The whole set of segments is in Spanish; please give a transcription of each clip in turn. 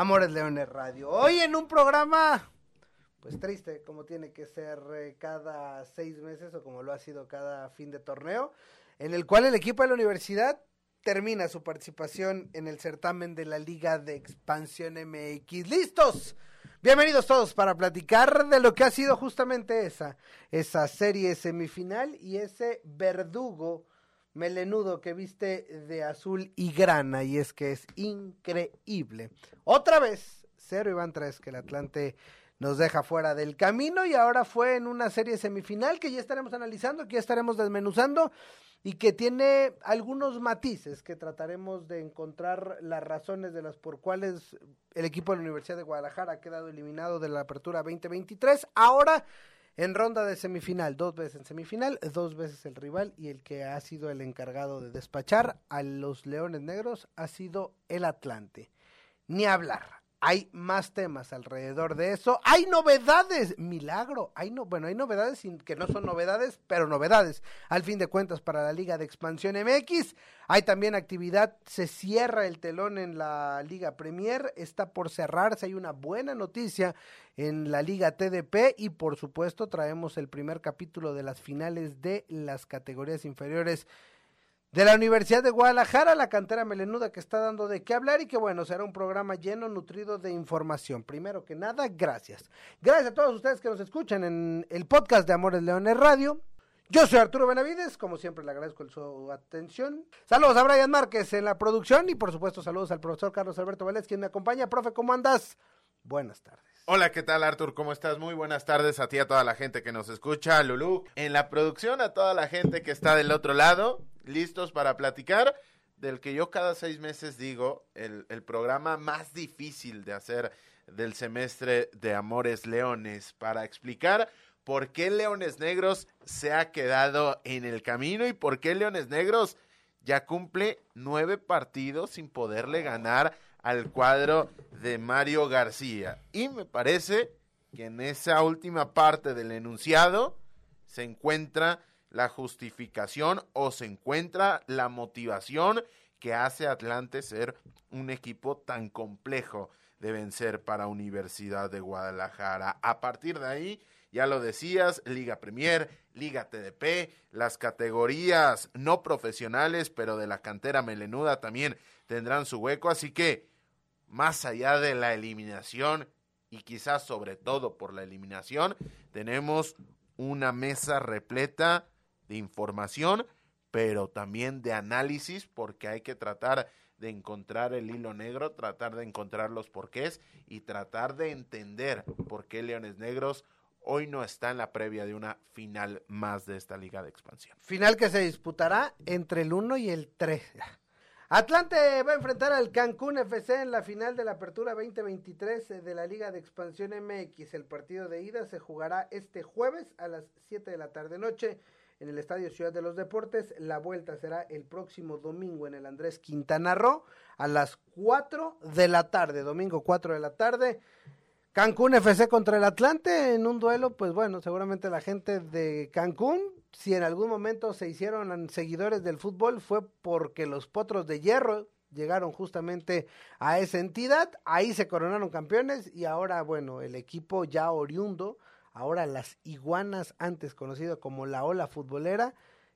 Amores Leones Radio. Hoy en un programa, pues triste, como tiene que ser eh, cada seis meses o como lo ha sido cada fin de torneo, en el cual el equipo de la universidad termina su participación en el certamen de la Liga de Expansión MX. ¡Listos! Bienvenidos todos para platicar de lo que ha sido justamente esa, esa serie semifinal y ese verdugo melenudo que viste de azul y grana y es que es increíble. Otra vez, cero y van tres que el Atlante nos deja fuera del camino y ahora fue en una serie semifinal que ya estaremos analizando, que ya estaremos desmenuzando y que tiene algunos matices que trataremos de encontrar las razones de las por cuales el equipo de la Universidad de Guadalajara ha quedado eliminado de la apertura 2023. Ahora en ronda de semifinal, dos veces en semifinal, dos veces el rival y el que ha sido el encargado de despachar a los Leones Negros ha sido el Atlante. Ni hablar. Hay más temas alrededor de eso. Hay novedades, milagro. Hay no, bueno, hay novedades que no son novedades, pero novedades. Al fin de cuentas para la Liga de Expansión MX. Hay también actividad, se cierra el telón en la Liga Premier, está por cerrarse, hay una buena noticia en la Liga TDP y por supuesto traemos el primer capítulo de las finales de las categorías inferiores de la Universidad de Guadalajara, la cantera melenuda que está dando de qué hablar y que bueno, será un programa lleno, nutrido de información. Primero que nada, gracias. Gracias a todos ustedes que nos escuchan en el podcast de Amores Leones Radio. Yo soy Arturo Benavides, como siempre le agradezco su atención. Saludos a Brian Márquez en la producción y por supuesto saludos al profesor Carlos Alberto Vélez, quien me acompaña. Profe, ¿cómo andas? Buenas tardes. Hola, ¿qué tal Artur? ¿Cómo estás? Muy buenas tardes a ti, a toda la gente que nos escucha, Lulú, en la producción, a toda la gente que está del otro lado, listos para platicar del que yo cada seis meses digo, el programa más difícil de hacer del semestre de Amores Leones, para explicar por qué Leones Negros se ha quedado en el camino y por qué Leones Negros ya cumple nueve partidos sin poderle ganar al cuadro de Mario García. Y me parece que en esa última parte del enunciado se encuentra la justificación o se encuentra la motivación que hace Atlante ser un equipo tan complejo de vencer para Universidad de Guadalajara. A partir de ahí, ya lo decías, Liga Premier, Liga TDP, las categorías no profesionales, pero de la cantera melenuda también tendrán su hueco, así que más allá de la eliminación y quizás sobre todo por la eliminación, tenemos una mesa repleta de información, pero también de análisis, porque hay que tratar de encontrar el hilo negro, tratar de encontrar los porqués y tratar de entender por qué Leones Negros hoy no está en la previa de una final más de esta liga de expansión. Final que se disputará entre el 1 y el 3. Atlante va a enfrentar al Cancún FC en la final de la Apertura 2023 de la Liga de Expansión MX. El partido de ida se jugará este jueves a las 7 de la tarde noche en el Estadio Ciudad de los Deportes. La vuelta será el próximo domingo en el Andrés Quintana Roo a las 4 de la tarde, domingo 4 de la tarde. Cancún FC contra el Atlante en un duelo, pues bueno, seguramente la gente de Cancún, si en algún momento se hicieron seguidores del fútbol, fue porque los potros de hierro llegaron justamente a esa entidad, ahí se coronaron campeones y ahora, bueno, el equipo ya oriundo, ahora las iguanas, antes conocido como la ola futbolera,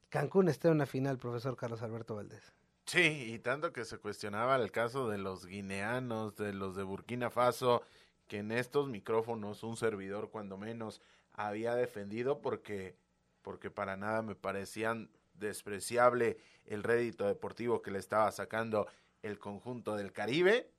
Cancún está en una final, profesor Carlos Alberto Valdés. Sí, y tanto que se cuestionaba el caso de los guineanos, de los de Burkina Faso, que en estos micrófonos un servidor cuando menos había defendido porque porque para nada me parecían despreciable el rédito deportivo que le estaba sacando el conjunto del Caribe.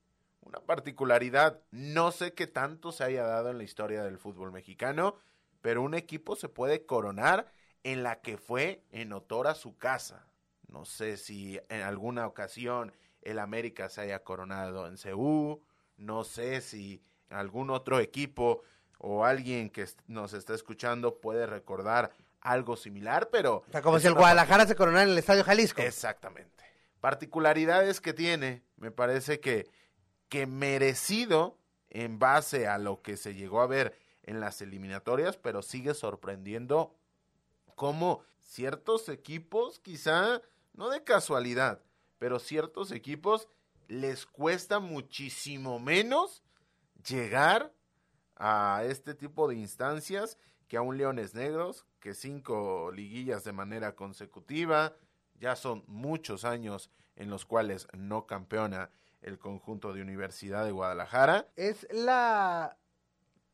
Una particularidad, no sé qué tanto se haya dado en la historia del fútbol mexicano, pero un equipo se puede coronar en la que fue en Otora su casa. No sé si en alguna ocasión el América se haya coronado en Ceú, no sé si algún otro equipo o alguien que nos está escuchando puede recordar algo similar, pero... O sea, como si el Guadalajara se coronara en el Estadio Jalisco. Exactamente. Particularidades que tiene, me parece que, que merecido en base a lo que se llegó a ver en las eliminatorias, pero sigue sorprendiendo cómo ciertos equipos, quizá no de casualidad, pero ciertos equipos les cuesta muchísimo menos llegar a este tipo de instancias que a un Leones Negros, que cinco liguillas de manera consecutiva, ya son muchos años en los cuales no campeona el conjunto de Universidad de Guadalajara. Es la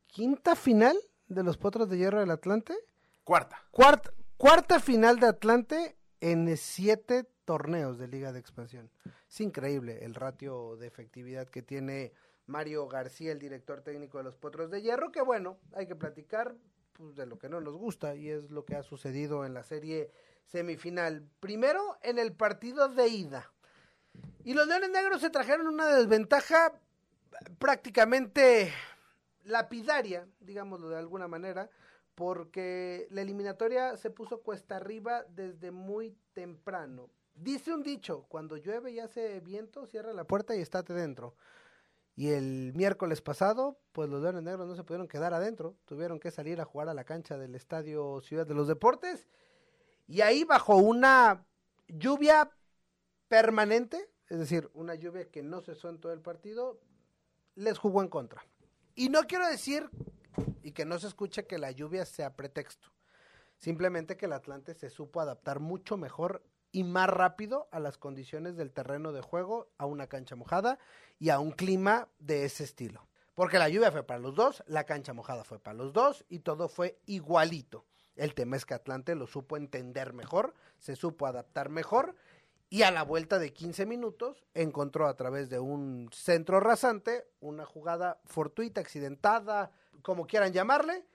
quinta final de los Potros de Hierro del Atlante. Cuarta. Cuarta, cuarta final de Atlante en siete torneos de Liga de Expansión. Es increíble el ratio de efectividad que tiene Mario García, el director técnico de los Potros de Hierro, que bueno, hay que platicar pues, de lo que no nos gusta y es lo que ha sucedido en la serie semifinal. Primero en el partido de ida. Y los Leones Negros se trajeron una desventaja prácticamente lapidaria, digámoslo de alguna manera, porque la eliminatoria se puso cuesta arriba desde muy temprano. Dice un dicho, cuando llueve y hace viento, cierra la puerta y estate dentro. Y el miércoles pasado, pues los Leones Negros no se pudieron quedar adentro, tuvieron que salir a jugar a la cancha del Estadio Ciudad de los Deportes. Y ahí bajo una lluvia permanente, es decir, una lluvia que no cesó en todo el partido, les jugó en contra. Y no quiero decir, y que no se escuche que la lluvia sea pretexto, simplemente que el Atlante se supo adaptar mucho mejor y más rápido a las condiciones del terreno de juego, a una cancha mojada y a un clima de ese estilo. Porque la lluvia fue para los dos, la cancha mojada fue para los dos y todo fue igualito. El tema es que Atlante lo supo entender mejor, se supo adaptar mejor y a la vuelta de 15 minutos encontró a través de un centro rasante una jugada fortuita, accidentada, como quieran llamarle,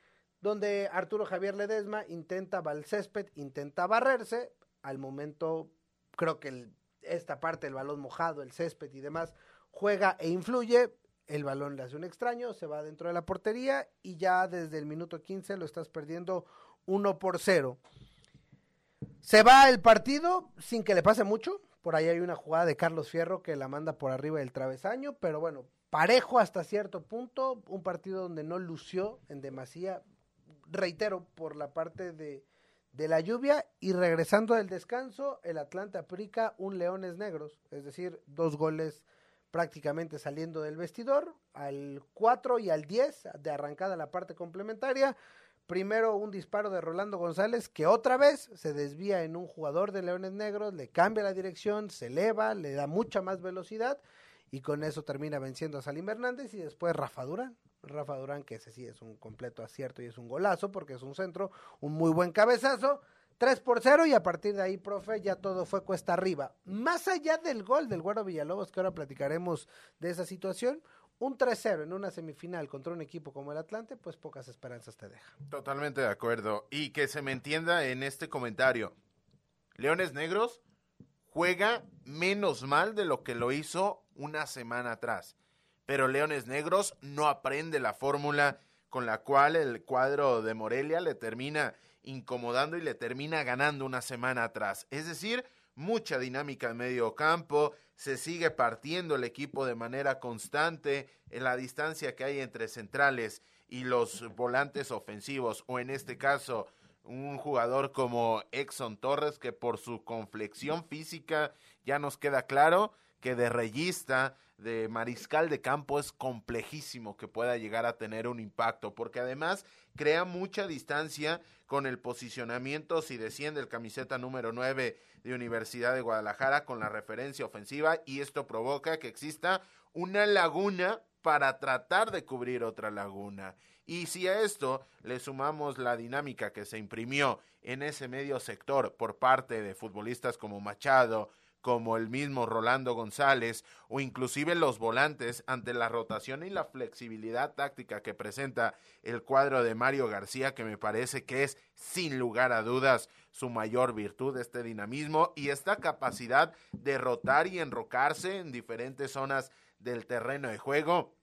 donde Arturo Javier Ledesma intenta al césped, intenta barrerse, al momento creo que esta parte, el balón mojado, el césped y demás, juega e influye, el balón le hace un extraño, se va dentro de la portería y ya desde el minuto 15 lo estás perdiendo 1 por 0. Se va el partido sin que le pase mucho, por ahí hay una jugada de Carlos Fierro que la manda por arriba del travesaño, pero bueno, parejo hasta cierto punto, un partido donde no lució en demasía, reitero, por la parte de de la lluvia y regresando del descanso, el Atlanta aplica un Leones Negros, es decir, dos goles prácticamente saliendo del vestidor, al 4 y al 10 de arrancada la parte complementaria. Primero un disparo de Rolando González que otra vez se desvía en un jugador de Leones Negros, le cambia la dirección, se eleva, le da mucha más velocidad y con eso termina venciendo a Salim Hernández y después Rafa Durán. Rafa Durán, que ese sí es un completo acierto y es un golazo porque es un centro, un muy buen cabezazo. 3 por 0 y a partir de ahí, profe, ya todo fue cuesta arriba. Más allá del gol del Güero Villalobos, que ahora platicaremos de esa situación, un 3-0 en una semifinal contra un equipo como el Atlante, pues pocas esperanzas te deja. Totalmente de acuerdo. Y que se me entienda en este comentario. Leones Negros juega menos mal de lo que lo hizo una semana atrás pero Leones Negros no aprende la fórmula con la cual el cuadro de Morelia le termina incomodando y le termina ganando una semana atrás. Es decir, mucha dinámica en medio campo, se sigue partiendo el equipo de manera constante en la distancia que hay entre centrales y los volantes ofensivos, o en este caso un jugador como Exxon Torres, que por su conflexión física ya nos queda claro que de reyista de mariscal de campo es complejísimo que pueda llegar a tener un impacto, porque además crea mucha distancia con el posicionamiento si desciende el camiseta número 9 de Universidad de Guadalajara con la referencia ofensiva y esto provoca que exista una laguna para tratar de cubrir otra laguna. Y si a esto le sumamos la dinámica que se imprimió en ese medio sector por parte de futbolistas como Machado, como el mismo Rolando González o inclusive los volantes ante la rotación y la flexibilidad táctica que presenta el cuadro de Mario García que me parece que es sin lugar a dudas su mayor virtud, este dinamismo y esta capacidad de rotar y enrocarse en diferentes zonas del terreno de juego.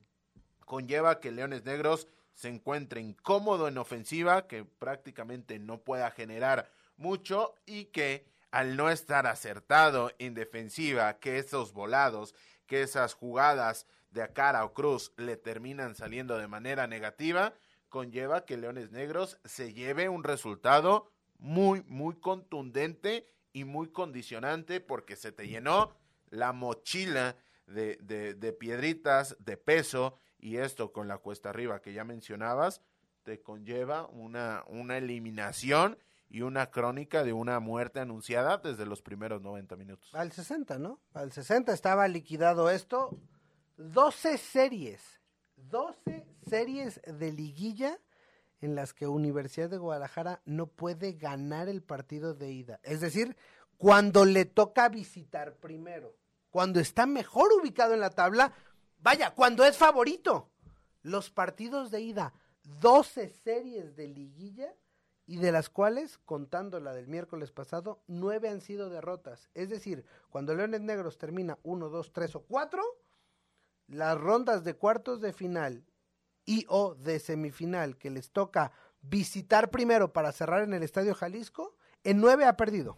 Conlleva que Leones Negros se encuentre incómodo en ofensiva, que prácticamente no pueda generar mucho y que al no estar acertado en defensiva, que esos volados, que esas jugadas de cara o cruz le terminan saliendo de manera negativa, conlleva que Leones Negros se lleve un resultado muy, muy contundente y muy condicionante porque se te llenó la mochila de, de, de piedritas, de peso, y esto con la cuesta arriba que ya mencionabas, te conlleva una, una eliminación y una crónica de una muerte anunciada desde los primeros 90 minutos. Al 60, ¿no? Al 60 estaba liquidado esto. 12 series, 12 series de liguilla en las que Universidad de Guadalajara no puede ganar el partido de ida. Es decir, cuando le toca visitar primero, cuando está mejor ubicado en la tabla, vaya, cuando es favorito. Los partidos de ida, 12 series de liguilla y de las cuales, contando la del miércoles pasado, nueve han sido derrotas. Es decir, cuando Leones Negros termina 1, 2, 3 o 4, las rondas de cuartos de final y o de semifinal que les toca visitar primero para cerrar en el Estadio Jalisco, en nueve ha perdido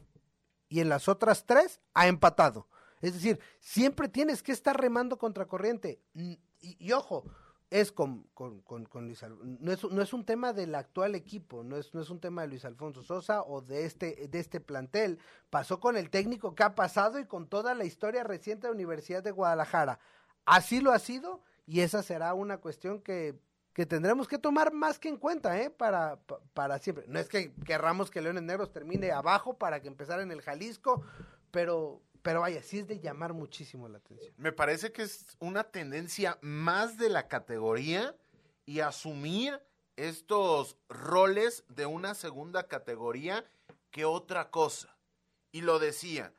y en las otras tres ha empatado. Es decir, siempre tienes que estar remando contra corriente. Y ojo, es con, con, con, Luis Alfonso. No es, no es, un tema del actual equipo, no es, no es un tema de Luis Alfonso Sosa o de este, de este plantel. Pasó con el técnico que ha pasado y con toda la historia reciente de la Universidad de Guadalajara. Así lo ha sido y esa será una cuestión que, que tendremos que tomar más que en cuenta, ¿eh? Para, para siempre. No es que querramos que Leones Negros termine abajo para que empezara en el Jalisco, pero, pero vaya, sí es de llamar muchísimo la atención. Me parece que es una tendencia más de la categoría y asumir estos roles de una segunda categoría que otra cosa. Y lo decía,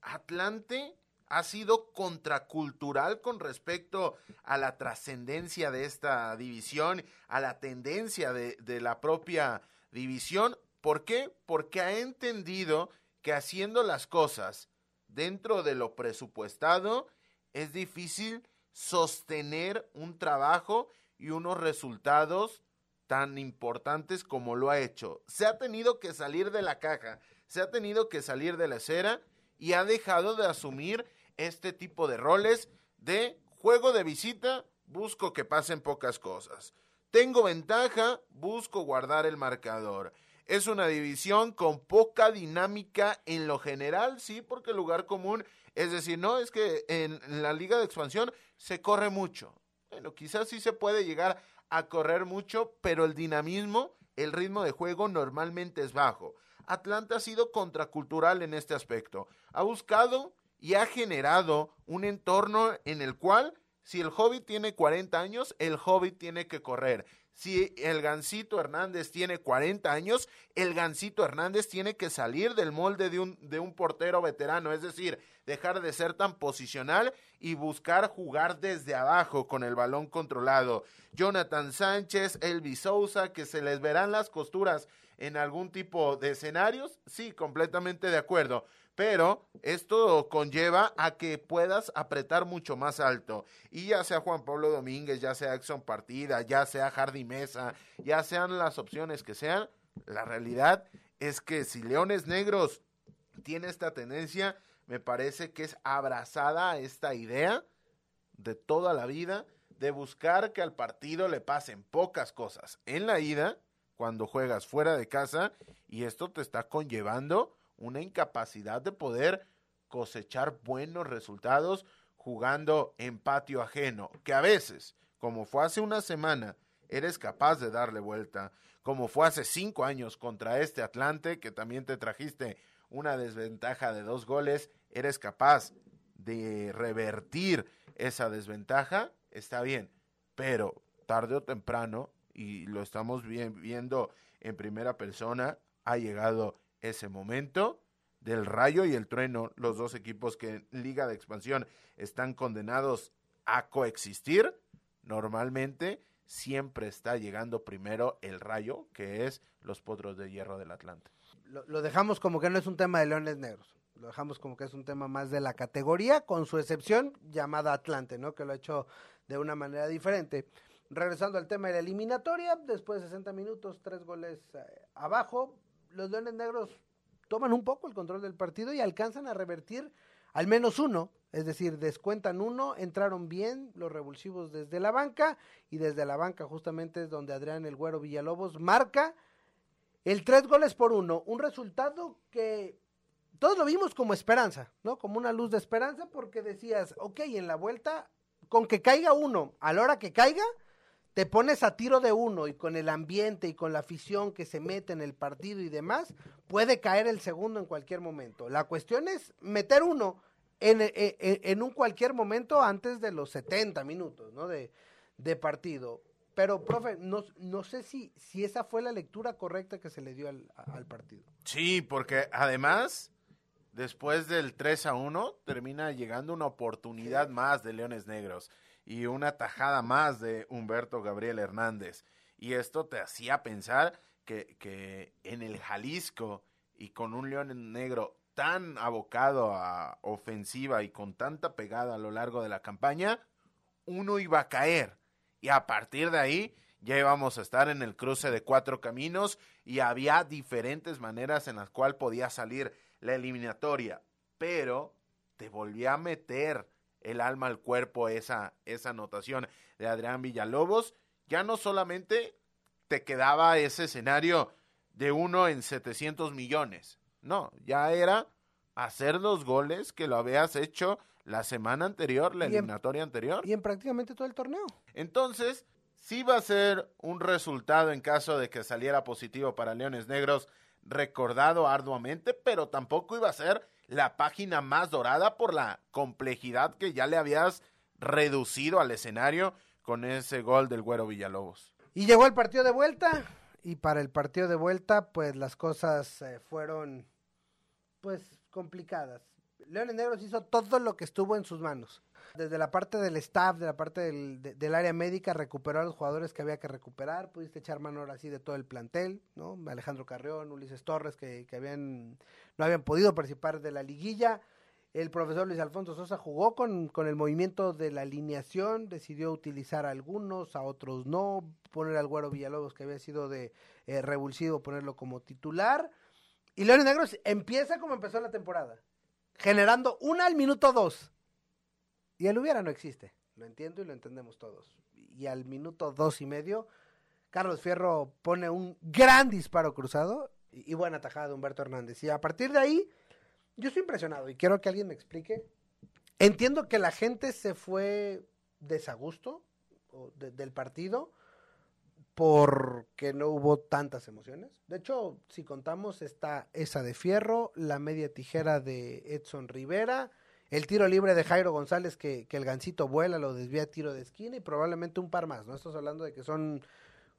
Atlante ha sido contracultural con respecto a la trascendencia de esta división, a la tendencia de, de, la propia división. ¿Por qué? Porque ha entendido que haciendo las cosas dentro de lo presupuestado es difícil sostener un trabajo y unos resultados tan importantes como lo ha hecho. Se ha tenido que salir de la caja, se ha tenido que salir de la acera y ha dejado de asumir este tipo de roles de juego de visita, busco que pasen pocas cosas. Tengo ventaja, busco guardar el marcador. Es una división con poca dinámica en lo general, sí, porque el lugar común, es decir, no es que en la liga de expansión se corre mucho. Bueno, quizás sí se puede llegar a correr mucho, pero el dinamismo, el ritmo de juego normalmente es bajo. Atlanta ha sido contracultural en este aspecto. Ha buscado y ha generado un entorno en el cual si el hobbit tiene 40 años, el hobbit tiene que correr. Si el Gancito Hernández tiene 40 años, el Gancito Hernández tiene que salir del molde de un, de un portero veterano, es decir, dejar de ser tan posicional y buscar jugar desde abajo con el balón controlado. Jonathan Sánchez, Elvis Sousa, que se les verán las costuras en algún tipo de escenarios, sí, completamente de acuerdo pero esto conlleva a que puedas apretar mucho más alto. Y ya sea Juan Pablo Domínguez, ya sea Exxon Partida, ya sea Hardy Mesa, ya sean las opciones que sean, la realidad es que si Leones Negros tiene esta tendencia, me parece que es abrazada a esta idea de toda la vida de buscar que al partido le pasen pocas cosas en la ida, cuando juegas fuera de casa, y esto te está conllevando una incapacidad de poder cosechar buenos resultados jugando en patio ajeno, que a veces, como fue hace una semana, eres capaz de darle vuelta, como fue hace cinco años contra este Atlante, que también te trajiste una desventaja de dos goles, eres capaz de revertir esa desventaja, está bien, pero tarde o temprano, y lo estamos viendo en primera persona, ha llegado ese momento del rayo y el trueno, los dos equipos que en Liga de Expansión están condenados a coexistir, normalmente siempre está llegando primero el rayo, que es los potros de hierro del Atlante. lo, dejamos como que no es un tema de Leones Negros. Lo dejamos como que es un tema más de la categoría, con su excepción llamada Atlante, ¿no? Que lo ha hecho de una manera diferente. Regresando al tema de la eliminatoria, después de 60 minutos, tres goles eh, abajo, los Leones Negros toman un poco el control del partido y alcanzan a revertir al menos uno, es decir, descuentan uno, entraron bien los revulsivos desde la banca y desde la banca justamente es donde Adrián El Güero Villalobos marca el tres goles por uno, un resultado que todos lo vimos como esperanza, ¿no? Como una luz de esperanza porque decías, ok, en la vuelta, con que caiga uno, a la hora que caiga, te pones a tiro de uno y con el ambiente y con la afición que se mete en el partido y demás, puede caer el segundo en cualquier momento. La cuestión es meter uno en, en, en un cualquier momento antes de los 70 minutos, ¿no? De, de partido. Pero, profe, no, no sé si, si esa fue la lectura correcta que se le dio al, al partido. Sí, porque además después del 3 a 1, termina llegando una oportunidad más de Leones Negros y una tajada más de Humberto Gabriel Hernández. Y esto te hacía pensar que, que en el Jalisco y con un León Negro tan abocado a ofensiva y con tanta pegada a lo largo de la campaña, uno iba a caer. Y a partir de ahí ya íbamos a estar en el cruce de cuatro caminos y había diferentes maneras en las cuales podía salir la eliminatoria, pero te volvía a meter el alma al cuerpo esa, esa anotación de Adrián Villalobos, ya no solamente te quedaba ese escenario de uno en 700 millones, no, ya era hacer los goles que lo habías hecho la semana anterior, la eliminatoria en, anterior. Y en prácticamente todo el torneo. Entonces, sí va a ser un resultado en caso de que saliera positivo para Leones Negros recordado arduamente, pero tampoco iba a ser la página más dorada por la complejidad que ya le habías reducido al escenario con ese gol del Güero Villalobos. Y llegó el partido de vuelta y para el partido de vuelta pues las cosas eh, fueron pues complicadas. Leones Negros hizo todo lo que estuvo en sus manos desde la parte del staff, de la parte del, de, del, área médica, recuperó a los jugadores que había que recuperar, pudiste echar mano ahora sí de todo el plantel, ¿no? Alejandro Carrión, Ulises Torres, que, que habían, no habían podido participar de la liguilla. El profesor Luis Alfonso Sosa jugó con, con el movimiento de la alineación, decidió utilizar a algunos, a otros no, poner al Güero Villalobos, que había sido de eh, revulsivo, ponerlo como titular. Y Leones Negros empieza como empezó la temporada, generando una al minuto dos y el hubiera no existe, lo entiendo y lo entendemos todos. Y al minuto dos y medio, Carlos Fierro pone un gran disparo cruzado y, buena tajada de Humberto Hernández. Y a partir de ahí, yo estoy impresionado y quiero que alguien me explique. Entiendo que la gente se fue desagusto de, del partido porque no hubo tantas emociones. De hecho, si contamos, está esa de Fierro, la media tijera de Edson Rivera, el tiro libre de Jairo González que, el gancito vuela, lo desvía a tiro de esquina y probablemente un par más, ¿no? Estamos hablando de que son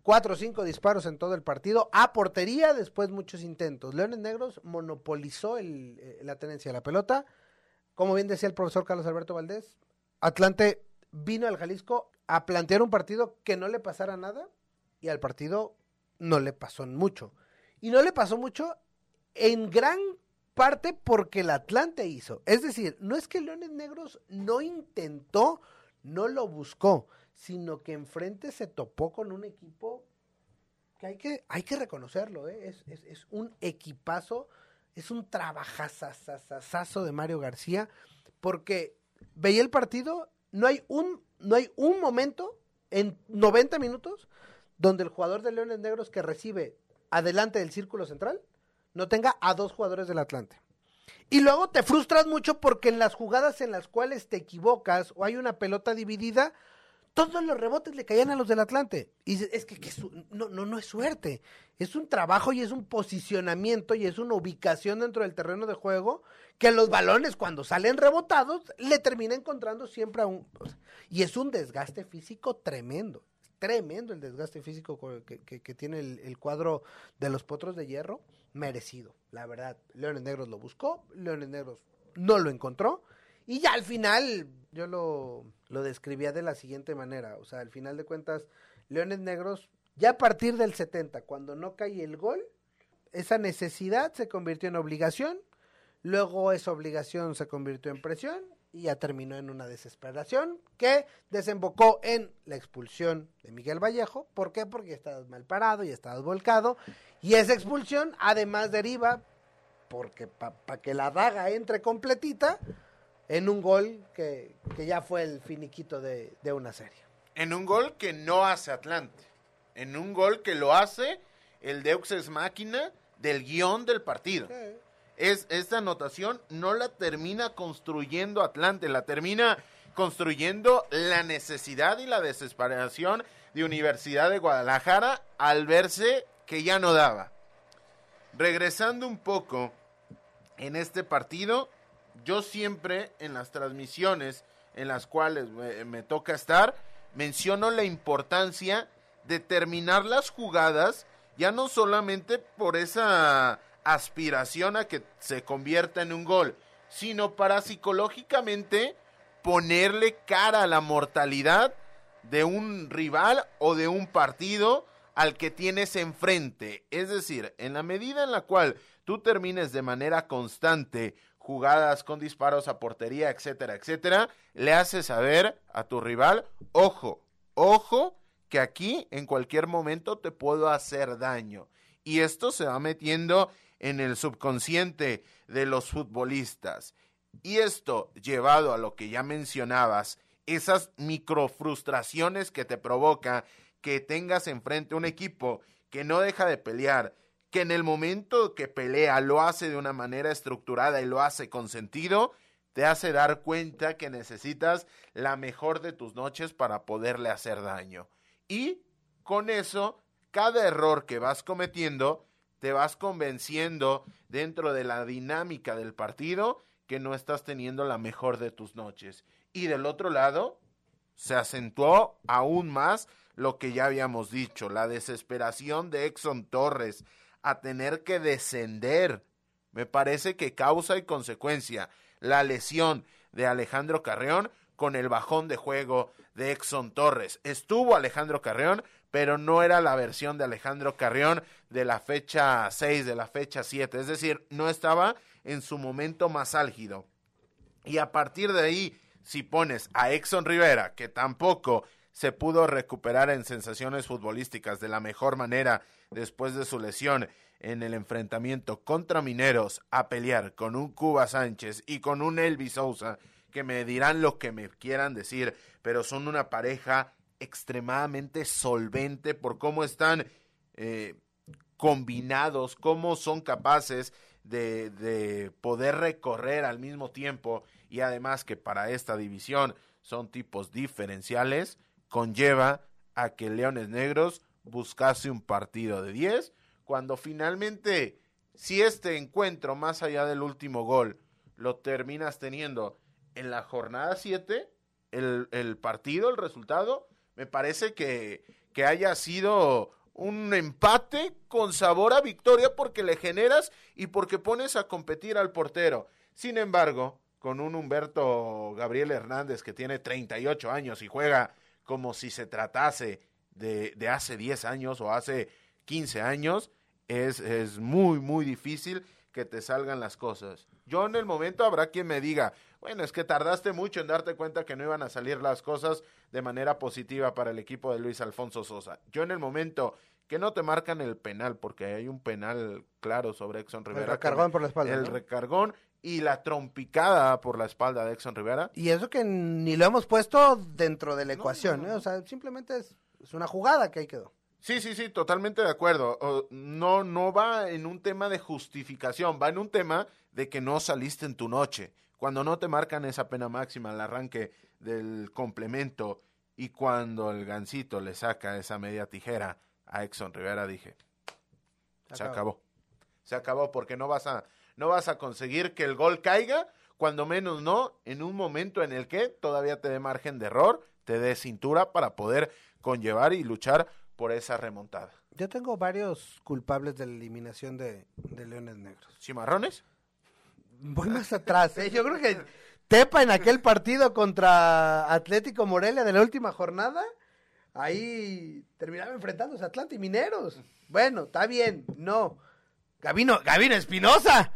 cuatro o cinco disparos en todo el partido, a portería, después muchos intentos. Leones Negros monopolizó eh, la tenencia de la pelota. Como bien decía el profesor Carlos Alberto Valdés, Atlante vino al Jalisco a plantear un partido que no le pasara nada y al partido no le pasó mucho. Y no le pasó mucho en gran parte porque el Atlante hizo. Es decir, no es que Leones Negros no intentó, no lo buscó, sino que enfrente se topó con un equipo que hay que, hay que reconocerlo, ¿eh? es, es, es, un equipazo, es un trabajazazazazo de Mario García, porque veía el partido, no hay un, no hay un momento en 90 minutos donde el jugador de Leones Negros que recibe adelante del círculo central no tenga a dos jugadores del Atlante. Y luego te frustras mucho porque en las jugadas en las cuales te equivocas o hay una pelota dividida, todos los rebotes le caían a los del Atlante. Y es que, no, no, no es suerte. Es un trabajo y es un posicionamiento y es una ubicación dentro del terreno de juego que los balones cuando salen rebotados le termina encontrando siempre a un... Y es un desgaste físico tremendo. Tremendo el desgaste físico que, tiene el, el cuadro de los potros de hierro merecido, la verdad. Leones Negros lo buscó, Leones Negros no lo encontró. Y ya al final yo lo, lo describía de la siguiente manera. O sea, al final de cuentas, Leones Negros, ya a partir del 70, cuando no cae el gol, esa necesidad se convirtió en obligación, luego esa obligación se convirtió en presión y ya terminó en una desesperación que desembocó en la expulsión de Miguel Vallejo. ¿Por qué? Porque estabas mal parado y estabas volcado. Y esa expulsión además deriva, porque para que la daga entre completita, en un gol que, que ya fue el finiquito de, de una serie. En un gol que no hace Atlante. En un gol que lo hace el Deux máquina del guion del partido. Es, esta anotación no la termina construyendo Atlante, la termina construyendo la necesidad y la desesperación de Universidad de Guadalajara al verse que ya no daba. Regresando un poco en este partido, yo siempre en las transmisiones en las cuales me, me toca estar, menciono la importancia de terminar las jugadas ya no solamente por esa aspiración a que se convierta en un gol, sino para psicológicamente ponerle cara a la mortalidad de un rival o de un partido al que tienes enfrente. Es decir, en la medida en la cual tú termines de manera constante jugadas con disparos a portería, etcétera, etcétera, le haces saber a tu rival, ojo, ojo, que aquí en cualquier momento te puedo hacer daño. Y esto se va metiendo en el subconsciente de los futbolistas. Y esto llevado a lo que ya mencionabas, esas microfrustraciones que te provoca que tengas enfrente un equipo que no deja de pelear, que en el momento que pelea lo hace de una manera estructurada y lo hace con sentido, te hace dar cuenta que necesitas la mejor de tus noches para poderle hacer daño. Y con eso, cada error que vas cometiendo, te vas convenciendo dentro de la dinámica del partido que no estás teniendo la mejor de tus noches. Y del otro lado, se acentuó aún más lo que ya habíamos dicho, la desesperación de Exxon Torres a tener que descender. Me parece que causa y consecuencia la lesión de Alejandro Carreón con el bajón de juego de Exxon Torres. Estuvo Alejandro Carrión, pero no era la versión de Alejandro Carrión de la fecha 6, de la fecha 7. Es decir, no estaba en su momento más álgido. Y a partir de ahí, si pones a Exxon Rivera, que tampoco se pudo recuperar en sensaciones futbolísticas de la mejor manera después de su lesión en el enfrentamiento contra Mineros a pelear con un Cuba Sánchez y con un Elvis Sousa, que me dirán lo que me quieran decir, pero son una pareja extremadamente solvente por cómo están eh, combinados, cómo son capaces de, de poder recorrer al mismo tiempo y además que para esta división son tipos diferenciales, conlleva a que Leones Negros buscase un partido de 10, cuando finalmente, si este encuentro, más allá del último gol, lo terminas teniendo en la jornada 7, el, partido, el resultado, me parece que, que haya sido un empate con sabor a victoria porque le generas y porque pones a competir al portero. Sin embargo, con un Humberto Gabriel Hernández que tiene 38 años y juega como si se tratase de, de hace 10 años o hace 15 años, es, es muy, muy difícil que te salgan las cosas. Yo en el momento habrá quien me diga, bueno, es que tardaste mucho en darte cuenta que no iban a salir las cosas de manera positiva para el equipo de Luis Alfonso Sosa. Yo en el momento que no te marcan el penal, porque hay un penal claro sobre Exxon Rivera. El recargón por la espalda. El ¿no? recargón y la trompicada por la espalda de Exxon Rivera. Y eso que ni lo hemos puesto dentro de la ecuación, no, ¿eh? O sea, simplemente es, es, una jugada que ahí quedó. Sí, sí, sí, totalmente de acuerdo. No, no va en un tema de justificación, va en un tema de que no saliste en tu noche. Cuando no te marcan esa pena máxima al arranque del complemento y cuando el gancito le saca esa media tijera a Exxon Rivera, dije, se acabó. acabó. Se acabó porque no vas a no vas a conseguir que el gol caiga, cuando menos no, en un momento en el que todavía te dé margen de error, te dé cintura para poder conllevar y luchar por esa remontada. Yo tengo varios culpables de la eliminación de, de Leones Negros. ¿Cimarrones? Voy más atrás, ¿eh? Yo creo que Tepa en aquel partido contra Atlético Morelia de la última jornada, ahí terminaba enfrentándose Atlanta y Mineros. Bueno, está bien, no. Gavino, Gavino Espinosa.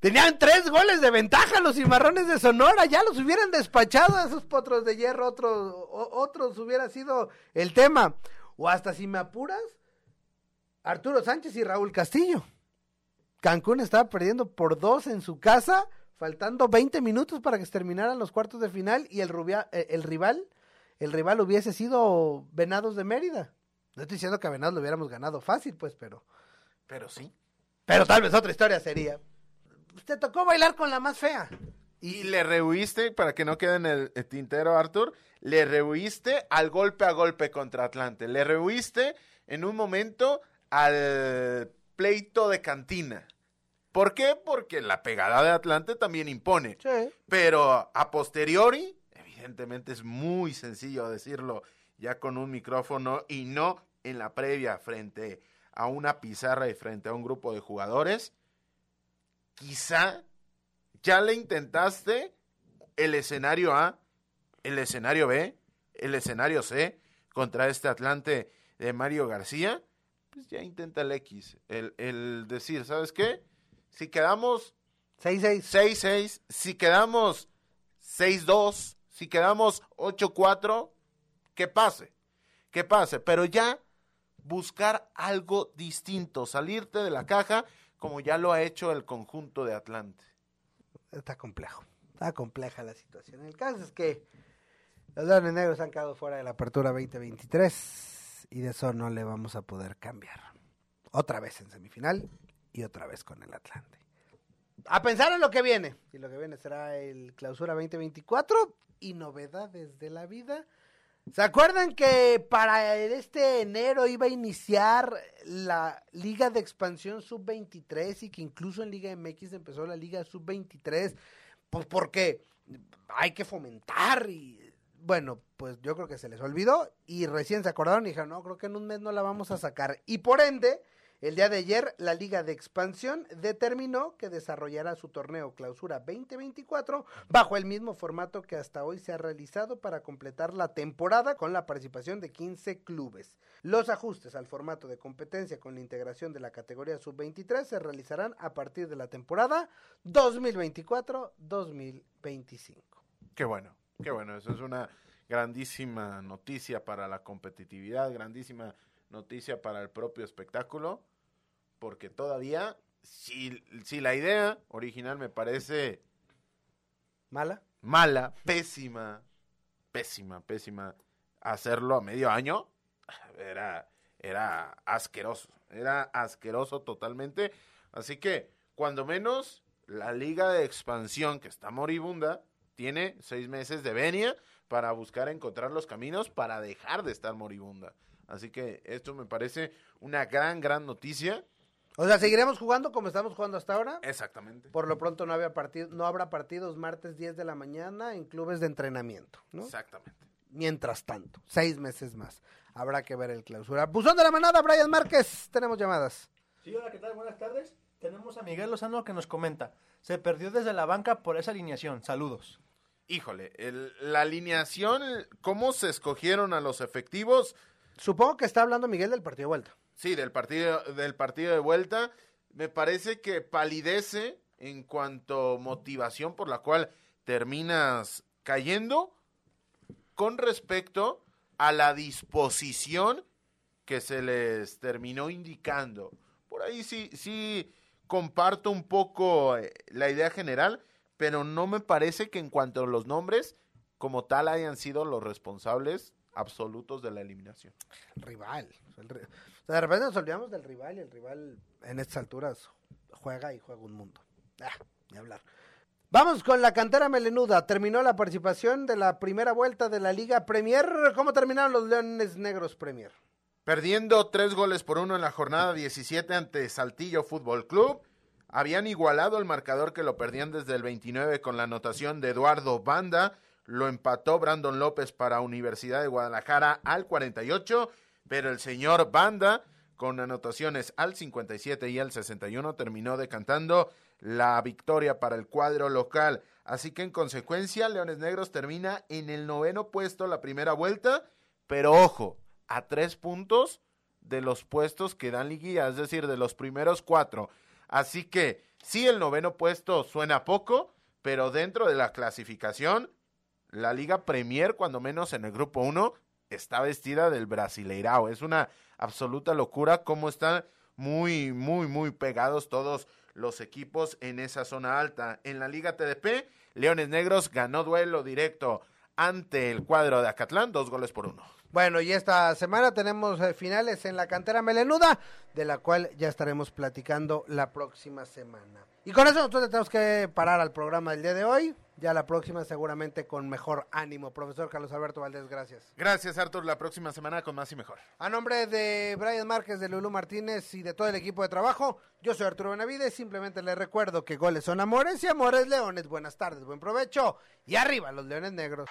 Tenían tres goles de ventaja los cimarrones de Sonora, ya los hubieran despachado a esos potros de hierro, otros, otros hubiera sido el tema. O hasta si me apuras, Arturo Sánchez y Raúl Castillo. Cancún estaba perdiendo por dos en su casa, faltando 20 minutos para que se terminaran los cuartos de final y el, eh, el rival, el rival hubiese sido Venados de Mérida. No estoy diciendo que a Venados lo hubiéramos ganado fácil, pues, pero... Pero sí. Pero tal vez otra historia sería te tocó bailar con la más fea. Y, le rehuiste, para que no quede en el, tintero, Arthur, le rehuiste al golpe a golpe contra Atlante. Le rehuiste en un momento al pleito de cantina. ¿Por qué? Porque la pegada de Atlante también impone. Sí. Pero a posteriori, evidentemente es muy sencillo decirlo ya con un micrófono y no en la previa frente a una pizarra y frente a un grupo de jugadores quizá ya le intentaste el escenario A, el escenario B, el escenario C contra este Atlante de Mario García, pues ya intenta el X, el, el decir, ¿sabes qué? Si quedamos 6-6, 6-6, si quedamos 6-2, si quedamos 8-4, que pase, que pase, pero ya buscar algo distinto, salirte de la caja como ya lo ha hecho el conjunto de Atlante. Está complejo, está compleja la situación. El caso es que los Leones Negros han quedado fuera de la apertura 2023 y de eso no le vamos a poder cambiar. Otra vez en semifinal y otra vez con el Atlante. A pensar en lo que viene. Y lo que viene será el clausura 2024 y novedades de la vida ¿Se acuerdan que para este enero iba a iniciar la Liga de Expansión Sub-23 y que incluso en Liga MX empezó la Liga Sub-23? Pues porque hay que fomentar y bueno, pues yo creo que se les olvidó y recién se acordaron y dijeron, no, creo que en un mes no la vamos a sacar. Y por ende, el día de ayer, la Liga de Expansión determinó que desarrollará su torneo Clausura 2024 bajo el mismo formato que hasta hoy se ha realizado para completar la temporada con la participación de 15 clubes. Los ajustes al formato de competencia con la integración de la categoría sub-23 se realizarán a partir de la temporada 2024-2025. Qué bueno, qué bueno, eso es una grandísima noticia para la competitividad, grandísima noticia para el propio espectáculo, porque todavía, si, si la idea original me parece mala, mala, pésima, pésima, pésima, hacerlo a medio año, era, era asqueroso, era asqueroso totalmente. Así que, cuando menos, la liga de expansión que está moribunda tiene seis meses de venia para buscar encontrar los caminos para dejar de estar moribunda. Así que esto me parece una gran, gran noticia. O sea, seguiremos jugando como estamos jugando hasta ahora. Exactamente. Por lo pronto no, había partido, no habrá partidos martes 10 de la mañana en clubes de entrenamiento, ¿no? Exactamente. Mientras tanto, seis meses más. Habrá que ver el clausura. Buzón de la manada, Brian Márquez. Tenemos llamadas. Sí, hola, ¿qué tal? Buenas tardes. Tenemos a Miguel Lozano que nos comenta. Se perdió desde la banca por esa alineación. Saludos. Híjole, la alineación, ¿cómo se escogieron a los efectivos? Supongo que está hablando Miguel del partido de vuelta. Sí, del partido, del partido de vuelta. Me parece que palidece en cuanto motivación por la cual terminas cayendo con respecto a la disposición que se les terminó indicando. Por ahí sí, sí comparto un poco eh, la idea general, pero no me parece que en cuanto a los nombres, como tal, hayan sido los responsables absolutos de la eliminación. Rival. de repente nos olvidamos del rival y el rival en estas alturas juega y juega un mundo. Ah, ni hablar. Vamos con la cantera melenuda. Terminó la participación de la primera vuelta de la Liga Premier. ¿Cómo terminaron los Leones Negros Premier? Perdiendo tres goles por uno en la jornada 17 ante Saltillo Fútbol Club. Habían igualado el marcador que lo perdían desde el 29 con la anotación de Eduardo Banda lo empató Brandon López para Universidad de Guadalajara al 48, pero el señor Banda, con anotaciones al 57 y al 61, terminó decantando la victoria para el cuadro local. Así que en consecuencia, Leones Negros termina en el noveno puesto la primera vuelta, pero ojo, a tres puntos de los puestos que dan liguilla, es decir, de los primeros cuatro. Así que sí, el noveno puesto suena poco, pero dentro de la clasificación, la Liga Premier, cuando menos en el grupo 1, está vestida del Brasileirao. Es una absoluta locura cómo están muy, muy, muy pegados todos los equipos en esa zona alta. En la Liga TDP, Leones Negros ganó duelo directo ante el cuadro de Acatlán, dos goles por uno. Bueno, y esta semana tenemos eh, finales en la cantera melenuda, de la cual ya estaremos platicando la próxima semana. Y con eso nosotros tenemos que parar al programa del día de hoy. Ya la próxima seguramente con mejor ánimo. Profesor Carlos Alberto Valdés, gracias. Gracias, Artur. La próxima semana con más y mejor. A nombre de Brian Márquez, de Lulú Martínez y de todo el equipo de trabajo, yo soy Arturo Benavides. Simplemente les recuerdo que goles son amores y amores leones. Buenas tardes, buen provecho. Y arriba los leones negros.